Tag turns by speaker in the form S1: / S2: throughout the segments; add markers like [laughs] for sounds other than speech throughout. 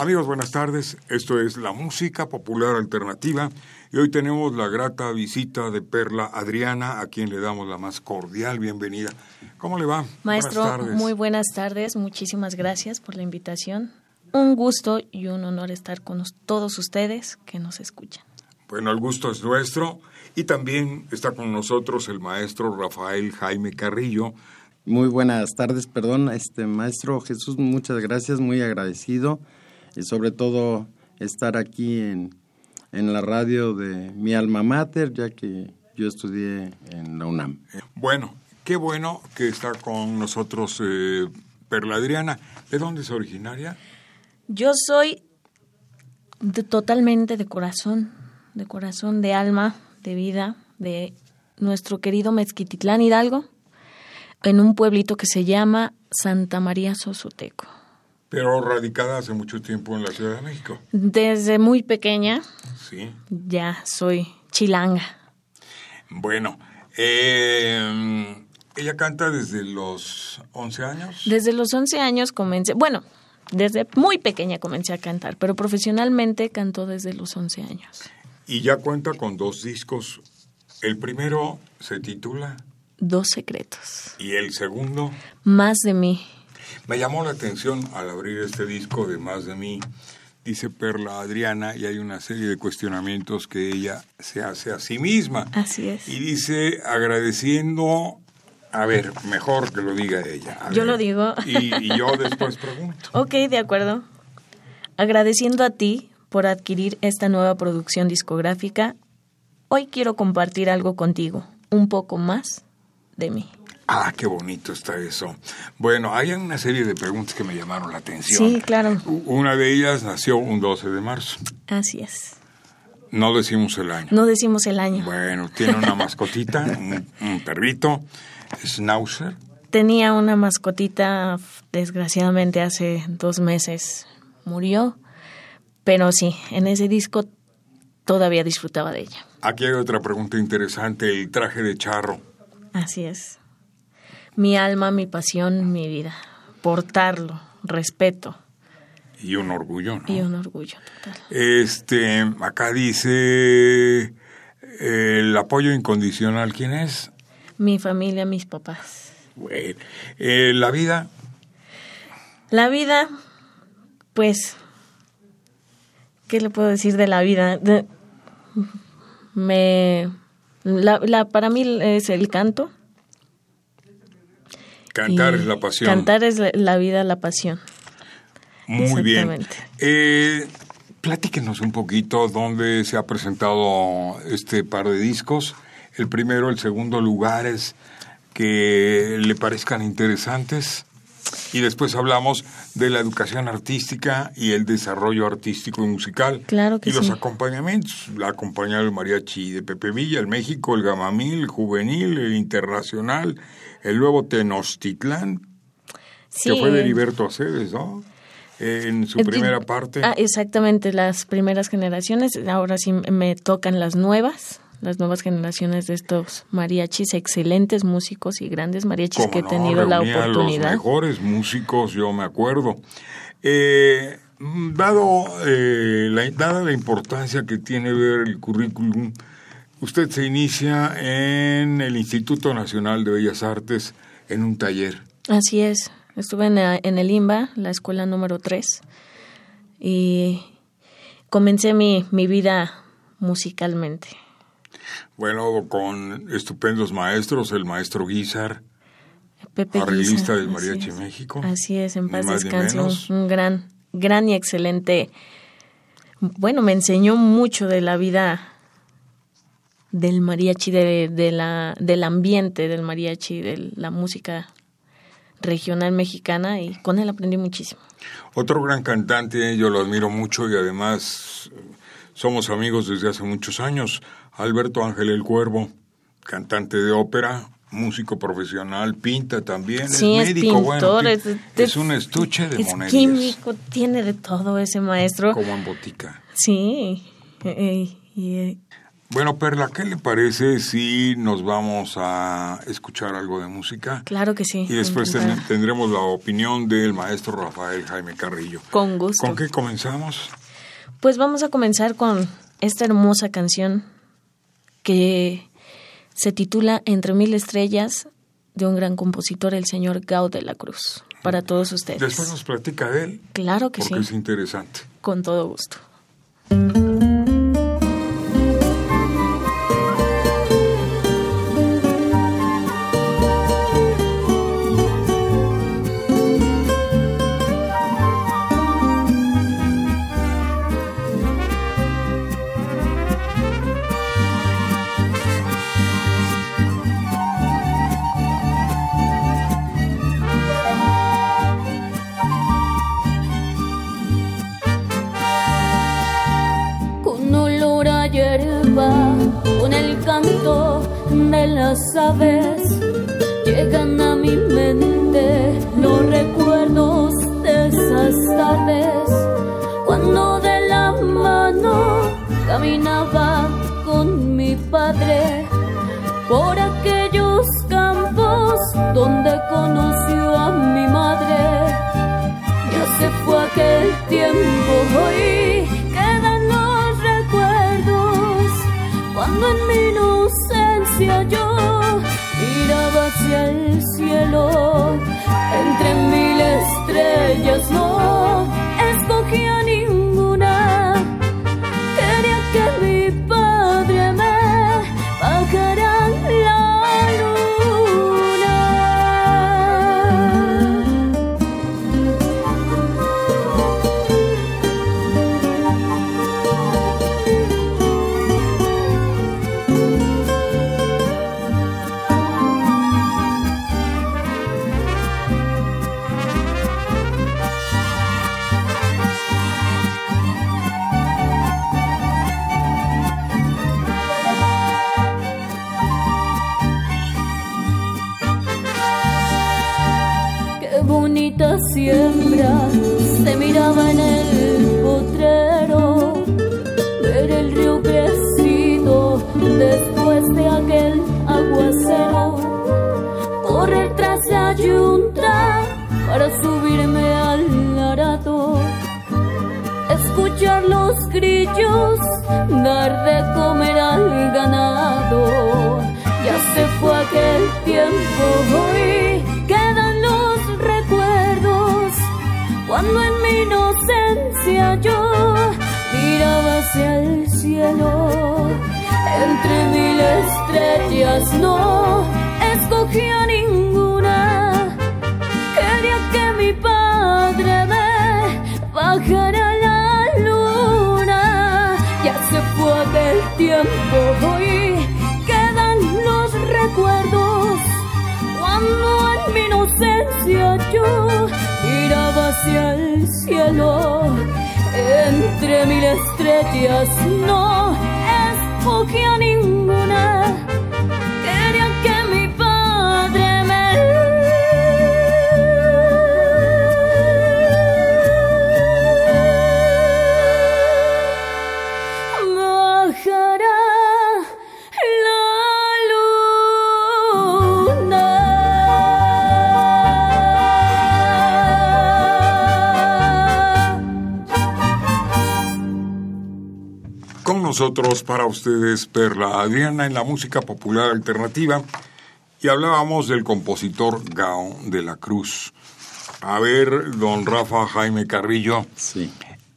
S1: Amigos, buenas tardes. Esto es la música popular alternativa y hoy tenemos la grata visita de Perla Adriana, a quien le damos la más cordial bienvenida. ¿Cómo le va?
S2: Maestro, buenas tardes. muy buenas tardes. Muchísimas gracias por la invitación. Un gusto y un honor estar con todos ustedes que nos escuchan.
S1: Bueno, el gusto es nuestro y también está con nosotros el maestro Rafael Jaime Carrillo.
S3: Muy buenas tardes, perdón, este maestro Jesús, muchas gracias, muy agradecido y sobre todo estar aquí en, en la radio de mi alma mater, ya que yo estudié en la UNAM.
S1: Bueno, qué bueno que está con nosotros eh, Perla Adriana. ¿De dónde es originaria?
S2: Yo soy totalmente de corazón, de corazón, de alma, de vida, de nuestro querido Mezquititlán Hidalgo, en un pueblito que se llama Santa María Sosoteco.
S1: Pero radicada hace mucho tiempo en la Ciudad de México.
S2: Desde muy pequeña. Sí. Ya soy chilanga.
S1: Bueno, eh, ella canta desde los 11 años.
S2: Desde los 11 años comencé, bueno, desde muy pequeña comencé a cantar, pero profesionalmente cantó desde los 11 años.
S1: Y ya cuenta con dos discos. El primero se titula
S2: Dos secretos.
S1: ¿Y el segundo?
S2: Más de mí.
S1: Me llamó la atención al abrir este disco de Más de mí, dice Perla Adriana, y hay una serie de cuestionamientos que ella se hace a sí misma.
S2: Así es.
S1: Y dice, agradeciendo, a ver, mejor que lo diga ella.
S2: yo lo digo.
S1: Y, yo después pregunto. [laughs]
S2: ok, de acuerdo. Agradeciendo a ti por adquirir esta nueva producción discográfica, hoy quiero compartir algo contigo, un poco más de mí.
S1: Ah, qué bonito está eso. Bueno, hay una serie de preguntas que me llamaron la atención.
S2: Sí, claro.
S1: Una de ellas nació un 12 de marzo.
S2: Así es.
S1: No decimos el año.
S2: No decimos el año.
S1: Bueno, tiene una [laughs] mascotita, un, perrito, Schnauzer.
S2: Tenía una mascotita, desgraciadamente hace dos meses murió, pero sí, en ese disco todavía disfrutaba de ella.
S1: Aquí hay otra pregunta interesante, el traje de charro.
S2: Así es mi alma, mi pasión, mi vida. Portarlo, respeto.
S1: Y un orgullo, ¿no?
S2: Y un orgullo total.
S1: Este, acá dice el apoyo incondicional, ¿quién es?
S2: Mi familia, mis papás.
S1: Bueno, eh, la vida.
S2: La vida, pues, ¿qué le puedo decir de la vida? me, la, para mí es el canto,
S1: Cantar es la pasión.
S2: Cantar es la vida, la pasión.
S1: Muy bien. Eh, platíquenos un poquito dónde se ha presentado este par de discos. El primero, el segundo, lugares que le parezcan interesantes. Y después hablamos de la educación artística y el desarrollo artístico y musical.
S2: Claro que
S1: y los acompañamientos. La acompañada del mariachi de Pepe Villa, el México, el Gamamil, el Juvenil, el Internacional, el nuevo Tenochtitlán, que fue de Heriberto Aceves, ¿no? en su primera parte.
S2: Ah, exactamente, las primeras generaciones. Ahora sí me tocan las nuevas, las nuevas generaciones de estos mariachis, excelentes músicos y grandes mariachis que he tenido la oportunidad.
S1: Los mejores músicos, yo me acuerdo. Eh, dado eh, la, dada la importancia que tiene ver el currículum Usted se inicia en el Instituto Nacional de Bellas Artes en un taller.
S2: Así es. Estuve en, el IMBA, la escuela número 3, y comencé mi, mi vida musicalmente.
S1: Bueno, con estupendos maestros, el maestro Guizar, Pepe arreglista del Mariachi México.
S2: Así es, en paz descanse, un, gran gran y excelente, bueno, me enseñó mucho de la vida del mariachi, de, la, del ambiente del mariachi, de la música regional mexicana y con él aprendí muchísimo.
S1: Otro gran cantante, yo lo admiro mucho y además somos amigos desde hace muchos años, Alberto Ángel el Cuervo, cantante de ópera, músico profesional, pinta también, es médico, bueno, es, un estuche de
S2: es químico, tiene de todo ese maestro.
S1: Como en botica.
S2: Sí. Eh, eh,
S1: bueno, Perla, ¿qué le parece si nos vamos a escuchar algo de música?
S2: Claro que sí.
S1: Y después tendremos la opinión del maestro Rafael Jaime Carrillo.
S2: Con gusto.
S1: ¿Con qué comenzamos?
S2: Pues vamos a comenzar con esta hermosa canción que se titula Entre mil estrellas de un gran compositor, el señor Gao de la Cruz, para todos ustedes.
S1: Después nos platica de él.
S2: Claro que sí.
S1: Porque es interesante.
S2: Con todo gusto.
S4: love it. Se miraba en el potrero, ver el río crecido después de aquel aguacero, correr tras la yunta para subirme al arado, escuchar los grillos dar de comer al ganado. Entre mil estrellas no escogía ninguna. Quería que mi padre me bajara la luna. Ya se fue del tiempo, hoy quedan los recuerdos. Cuando en mi inocencia yo miraba hacia el cielo, entre mil estrellas no escogía ninguna.
S1: Nosotros para ustedes Perla Adriana en la música popular alternativa y hablábamos del compositor Gao de la Cruz. A ver, don Rafa Jaime Carrillo,
S3: sí.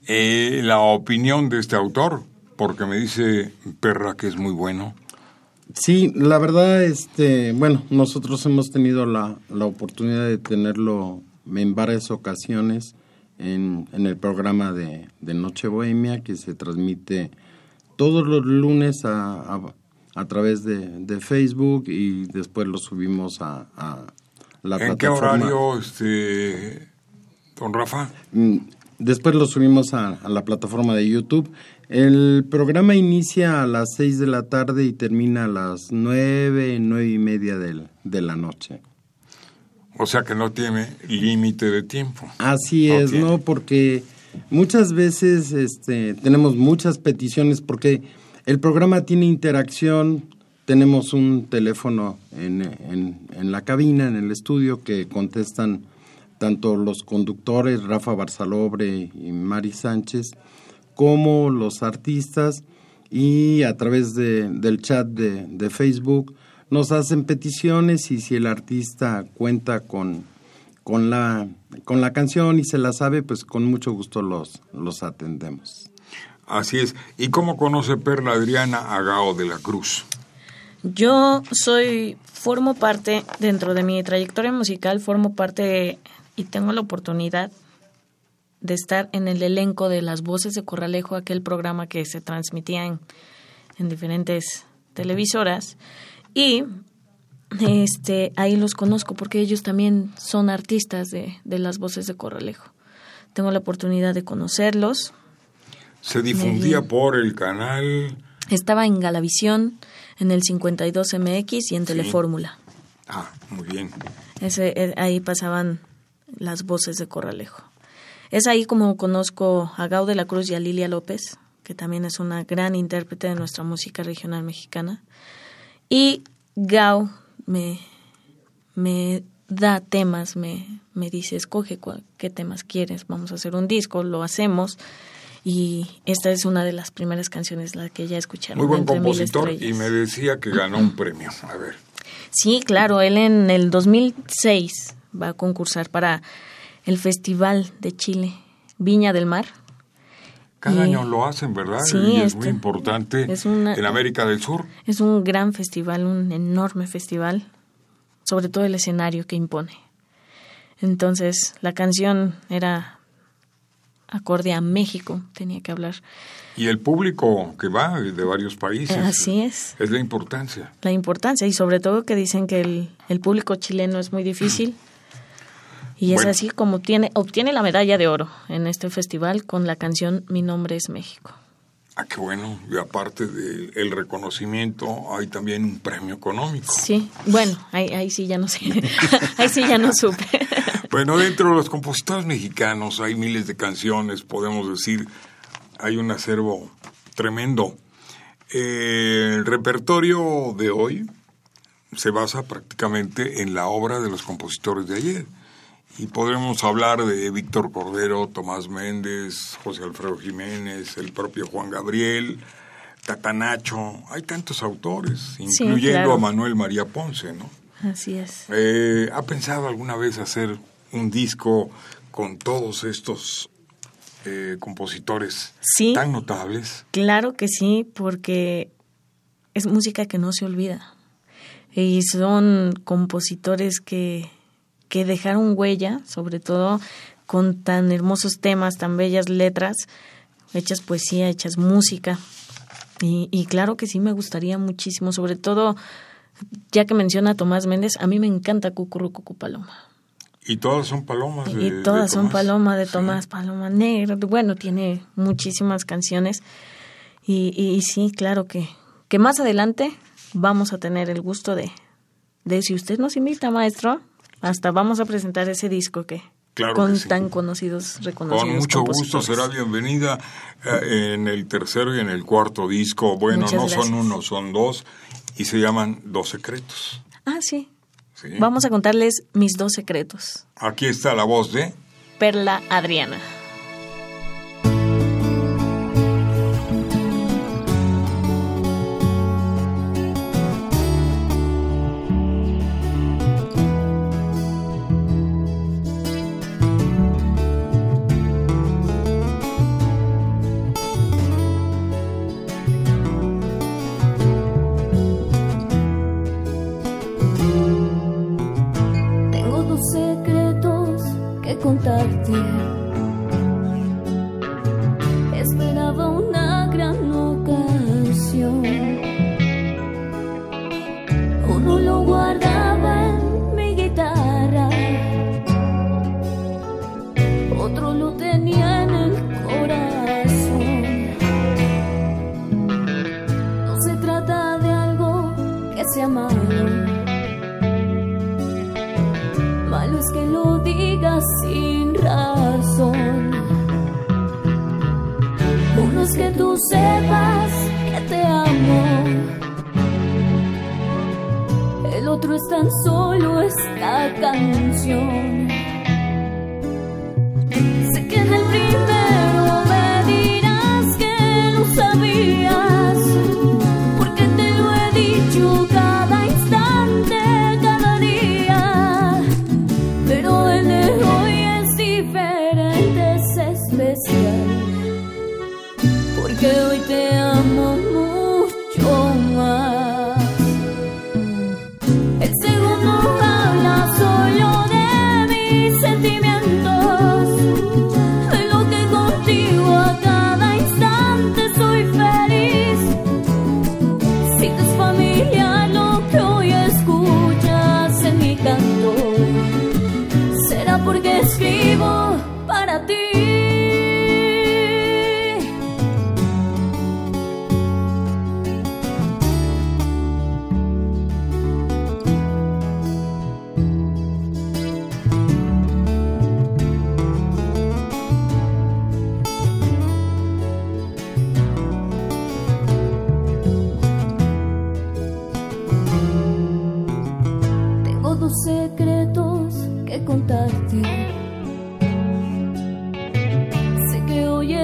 S1: Eh, la opinión de este autor, porque me dice Perra que es muy bueno.
S3: Sí, la verdad, este, bueno, nosotros hemos tenido la, la oportunidad de tenerlo en varias ocasiones en, el programa de, Noche Bohemia que se transmite todos los lunes a, a, través de, Facebook y después lo subimos a,
S1: la plataforma. ¿En qué horario, este, don Rafa?
S3: Mm, después lo subimos a, la plataforma de YouTube. El programa inicia a las 6 de la tarde y termina a las 9, nueve y media de la noche.
S1: O sea que no tiene límite de tiempo.
S3: Así es, ¿no? Porque muchas veces este, tenemos muchas peticiones porque el programa tiene interacción, tenemos un teléfono en, la cabina, en el estudio, que contestan tanto los conductores, Rafa Barzalobre y Mari Sánchez, como los artistas. Y a través de, del chat de Facebook nos hacen peticiones y si el artista cuenta con, con, la, con la canción y se la sabe, pues con mucho gusto los, los atendemos.
S1: Así es. ¿Y cómo conoce Perla Adriana Agao de la Cruz?
S2: Yo soy, formo parte, dentro de mi trayectoria musical, formo parte y tengo la oportunidad de estar en el elenco de Las Voces de Corralejo, aquel programa que se transmitía en, en diferentes televisoras. Y este, ahí los conozco porque ellos también son artistas de, de las voces de Corralejo. Tengo la oportunidad de conocerlos.
S1: Se difundía por el canal.
S2: Estaba en Galavisión, en el 52MX y en Telefórmula.
S1: Ah, muy bien.
S2: Ese, eh, ahí pasaban las voces de Corralejo. Es ahí como conozco a Gau de la Cruz y a Lilia López, que también es una gran intérprete de nuestra música regional mexicana. Y Gao me, me da temas, me, me dice, escoge qué temas quieres, vamos a hacer un disco, lo hacemos. Y esta es una de las primeras canciones la que ya escucharon.
S1: Muy buen compositor y me decía que ganó un premio. A ver.
S2: Sí, claro, él en el 2006 va a concursar para el Festival de Chile, Viña del Mar
S1: cada año lo hacen, ¿verdad? Sí, y es muy este, importante en América del Sur.
S2: Es un gran festival, un enorme festival, sobre todo el escenario que impone. Entonces, la canción era acorde a México, tenía que hablar.
S1: Y el público que va de varios países.
S2: Así es.
S1: Es la importancia.
S2: La importancia, y sobre todo que dicen que el, el público chileno es muy difícil. Y es así como tiene, obtiene la medalla de oro en este festival con la canción Mi nombre es México.
S1: Ah, qué bueno. Y aparte del reconocimiento, hay también un premio económico.
S2: Sí, bueno, ahí, sí ya no sé. [laughs] ahí sí ya no supe. [laughs]
S1: bueno, dentro de los compositores mexicanos hay miles de canciones, podemos decir, hay un acervo tremendo. Eh, el repertorio de hoy se basa prácticamente en la obra de los compositores de ayer. Y podremos hablar de Víctor Cordero, Tomás Méndez, José Alfredo Jiménez, el propio Juan Gabriel, Tatanacho. Hay tantos autores, incluyendo a Manuel María Ponce, ¿no?
S2: Así es.
S1: Eh, ¿Ha pensado alguna vez hacer un disco con todos estos eh, compositores tan notables?
S2: Claro que sí, porque es música que no se olvida. Y son compositores que que dejaron huella, sobre todo con tan hermosos temas, tan bellas letras, hechas poesía, hechas música. Y, claro que sí me gustaría muchísimo, sobre todo, ya que menciona a Tomás Méndez, a mí me encanta Cucurrucucu Paloma.
S1: Y todas son palomas.
S2: De, y todas son Paloma de Tomás, Paloma Negra. Bueno, tiene muchísimas canciones. Y, y, sí, claro que, que más adelante vamos a tener el gusto de, de si usted nos invita, maestro, hasta vamos a presentar ese disco que con tan conocidos, reconocidos.
S1: Con mucho gusto será bienvenida eh, en el tercero y en el cuarto disco. Bueno, no son uno, son dos y se llaman Dos Secretos.
S2: Ah, sí. Vamos a contarles mis dos secretos.
S1: Aquí está la voz de
S2: Perla Adriana.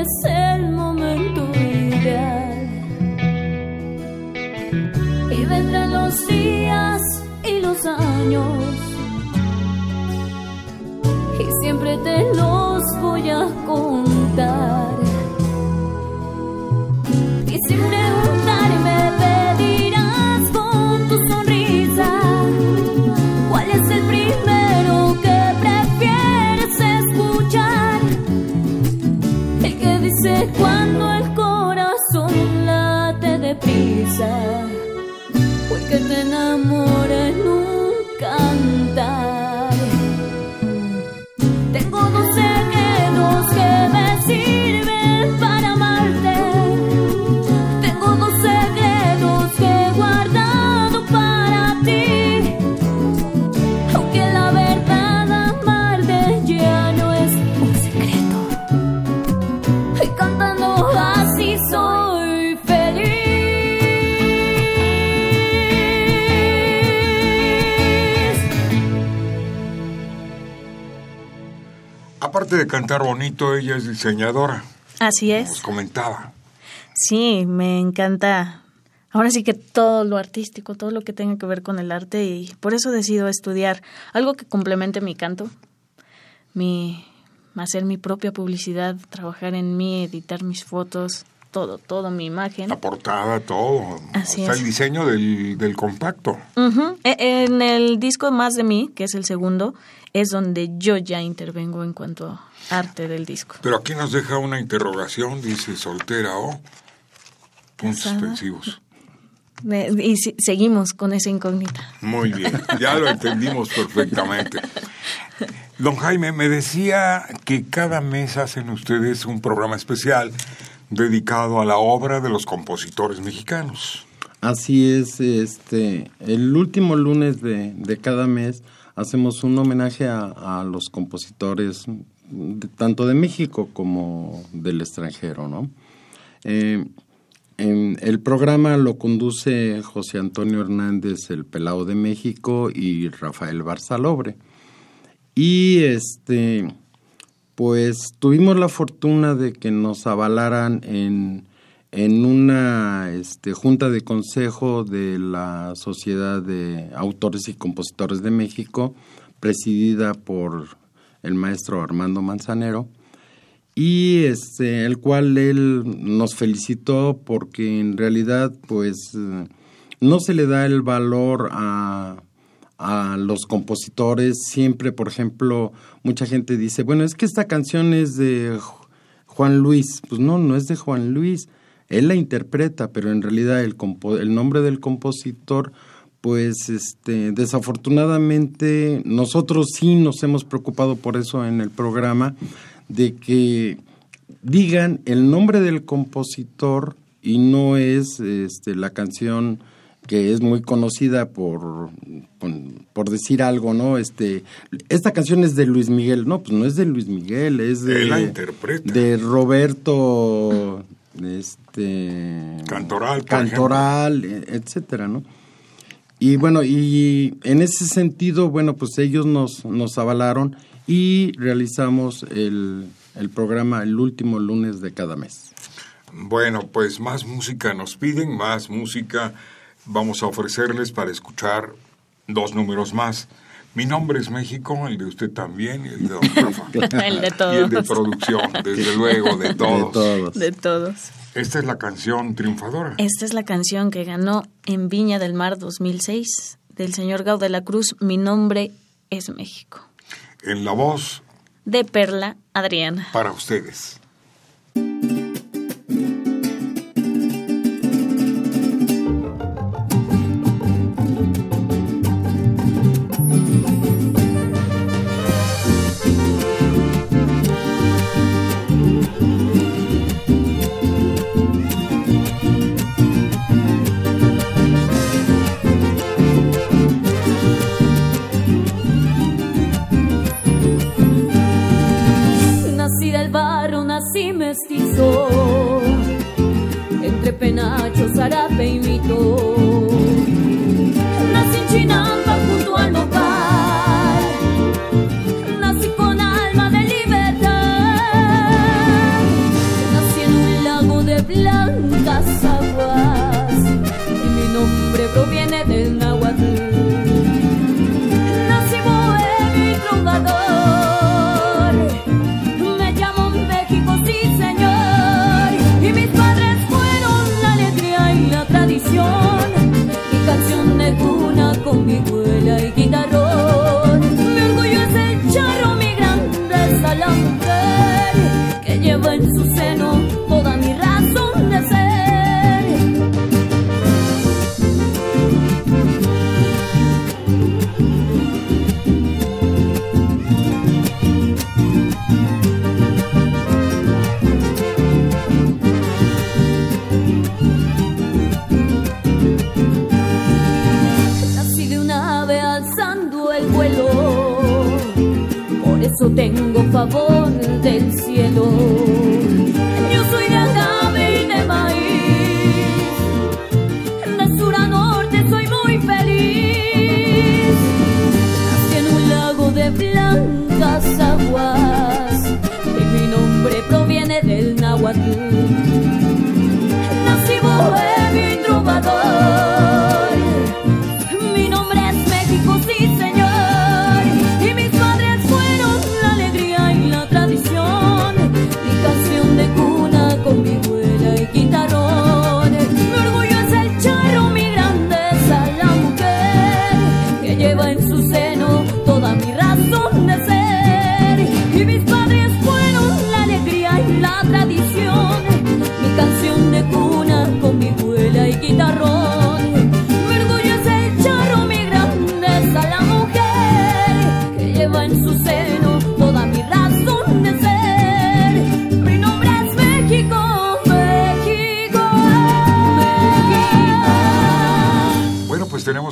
S4: Es el momento ideal. Y vendrán los días y los años. Y siempre te los voy a contar. Deprisa o el que te enamora
S1: Bonito, ella es diseñadora.
S2: Así
S1: Nos
S2: es.
S1: comentaba.
S2: Sí, me encanta. Ahora sí que todo lo artístico, todo lo que tenga que ver con el arte y por eso decido estudiar algo que complemente mi canto, mi hacer mi propia publicidad, trabajar en mí, editar mis fotos, todo, todo mi imagen.
S1: La portada, todo.
S2: Así
S1: Hasta
S2: es.
S1: el diseño del, del compacto.
S2: E- En el disco Más de mí, que es el segundo, es donde yo ya intervengo en cuanto a arte del disco.
S1: Pero aquí nos deja una interrogación, dice soltera o puntos
S2: Casada.
S1: suspensivos.
S2: Y si- seguimos con esa incógnita.
S1: Muy bien, ya lo entendimos perfectamente. Don Jaime, me decía que cada mes hacen ustedes un programa especial dedicado a la obra de los compositores mexicanos.
S3: Así es, este, el último lunes de, de cada mes hacemos un homenaje a, a los compositores tanto de México como del extranjero, ¿no? Eh, en- el programa lo conduce José Antonio Hernández, el Pelao de México, y Rafael Barzalobre. Y este, pues tuvimos la fortuna de que nos avalaran en, en una este, junta de consejo de la Sociedad de Autores y Compositores de México, presidida por el maestro Armando Manzanero, y este, el cual él nos felicitó porque en realidad pues eh, no se le da el valor a, a los compositores. Siempre, por ejemplo, mucha gente dice, bueno, es que esta canción es de Ju- Juan Luis. Pues no, no es de Juan Luis. Él la interpreta, pero en realidad el, compo- el nombre del compositor, pues este, desafortunadamente nosotros sí nos hemos preocupado por eso en el programa, de que digan el nombre del compositor y no es este, la canción que es muy conocida por, por, decir algo, ¿no? Este, esta canción es de Luis Miguel, no, pues no es de Luis Miguel, es de,
S4: la interpreta.
S3: de Roberto, este,
S4: Cantoral,
S3: Cantoral, etcétera, ¿no? Y bueno, y en ese sentido, bueno, pues ellos nos, nos avalaron y realizamos el, el programa el último lunes de cada mes.
S4: Bueno, pues más música nos piden, más música vamos a ofrecerles para escuchar dos números más. Mi nombre es México, el de usted también, [laughs] y el de
S2: el de todos.
S4: Y el de producción, desde luego, de todos.
S3: De todos.
S2: De todos.
S4: Esta es la canción triunfadora.
S2: Esta es la canción que ganó en Viña del Mar 2006 del señor Gau de la Cruz. Mi nombre es México.
S4: En la voz
S2: de Perla Adriana.
S4: Para ustedes.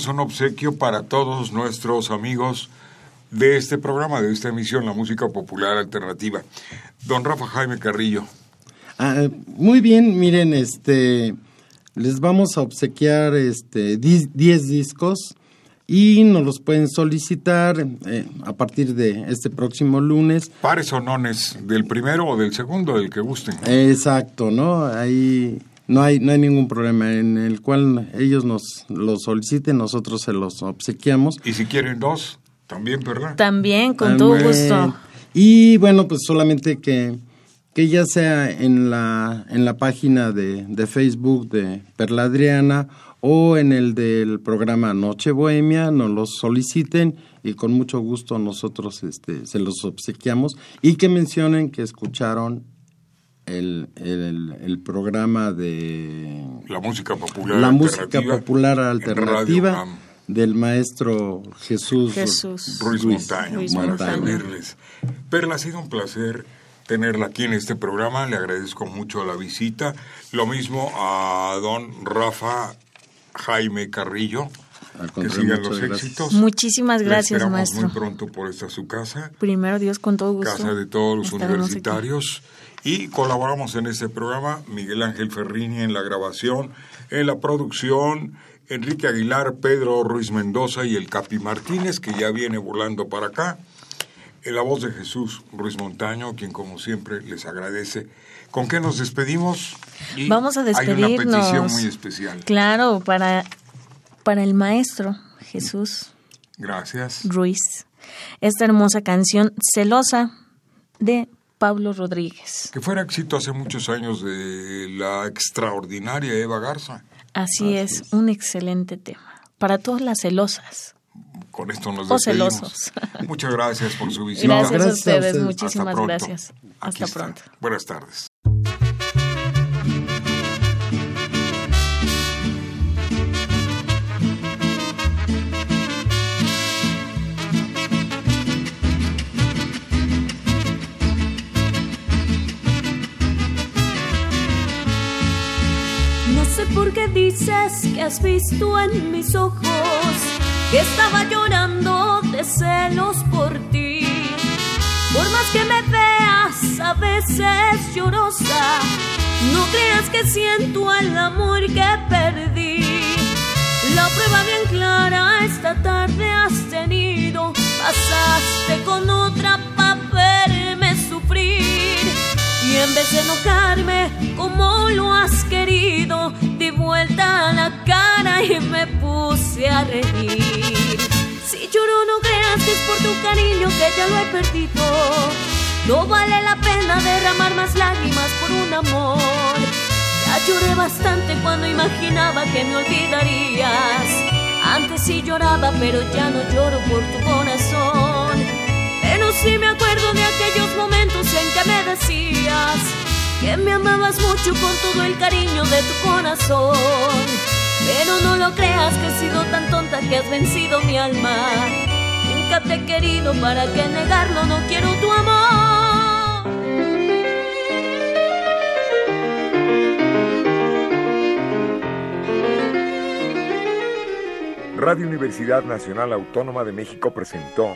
S4: Obsequio para todos nuestros amigos de este programa, de esta emisión, la música popular alternativa. Don Rafa Jaime Carrillo.
S3: Ah, muy bien, miren, este, les vamos a obsequiar este 10 discos y nos los pueden solicitar eh, a partir de este próximo lunes.
S4: Pares o nones, del primero o del segundo, del que gusten.
S3: Exacto, ¿no? Ahí no hay, no hay ningún problema en el cual ellos nos lo soliciten, nosotros se los obsequiamos.
S4: Y si quieren dos, también, ¿verdad?
S2: También, con todo gusto.
S3: Y bueno, pues solamente que, que ya sea en la, en la página de, de Facebook de Perla Adriana o en el del programa Noche Bohemia, nos los soliciten y con mucho gusto nosotros este, se los obsequiamos y que mencionen que escucharon el, el, programa de
S4: la música popular
S3: la música popular alternativa del maestro Jesús,
S4: Ruiz, Montaño, para Perla, ha sido un placer tenerla aquí en este programa, le agradezco mucho la visita, lo mismo a don Rafa
S1: Jaime Carrillo. Que sigan los éxitos.
S2: Muchísimas gracias, maestro.
S1: muy pronto por esta su casa.
S2: Primero Dios, con todo gusto.
S1: Casa de todos los universitarios. Y colaboramos en este programa Miguel Ángel Ferrini en la grabación, en la producción, Enrique Aguilar, Pedro Ruiz Mendoza y el Capi Martínez, que ya viene volando para acá. En la voz de Jesús Ruiz Montaño, quien como siempre les agradece. ¿Con qué nos despedimos?
S2: Vamos a despedirnos.
S1: Hay una petición muy especial.
S2: Claro, para, para el maestro Jesús.
S1: Gracias.
S2: Ruiz. Esta hermosa canción celosa de Pablo Rodríguez.
S1: Que fuera éxito hace muchos años de la extraordinaria Eva Garza.
S2: Así, es, un excelente tema. Para todas las celosas.
S1: Con esto nos despedimos. O celosos. Muchas gracias por su visita.
S2: Gracias, a ustedes, muchísimas gracias. Hasta pronto.
S1: Buenas tardes.
S4: Dices que has visto en mis ojos que estaba llorando de celos por ti. Por más que me veas a veces llorosa, no creas que siento el amor que perdí. La prueba bien clara esta tarde has tenido, pasaste con otra para verme sufrir. Y en vez de enojarme como lo has querido, vuelta la cara y me puse a reír. Si lloro no creas que es por tu cariño que ya lo he perdido. No vale la pena derramar más lágrimas por un amor. Ya lloré bastante cuando imaginaba que me olvidarías. Antes sí lloraba, pero ya no lloro por tu corazón. Pero sí me acuerdo de aquellos momentos en que me decías que me amabas mucho con todo el cariño de tu corazón. Pero no lo creas que he sido tan tonta que has vencido mi alma. Nunca te he querido, ¿para qué negarlo? No quiero tu amor.
S1: Radio Universidad Nacional Autónoma de México presentó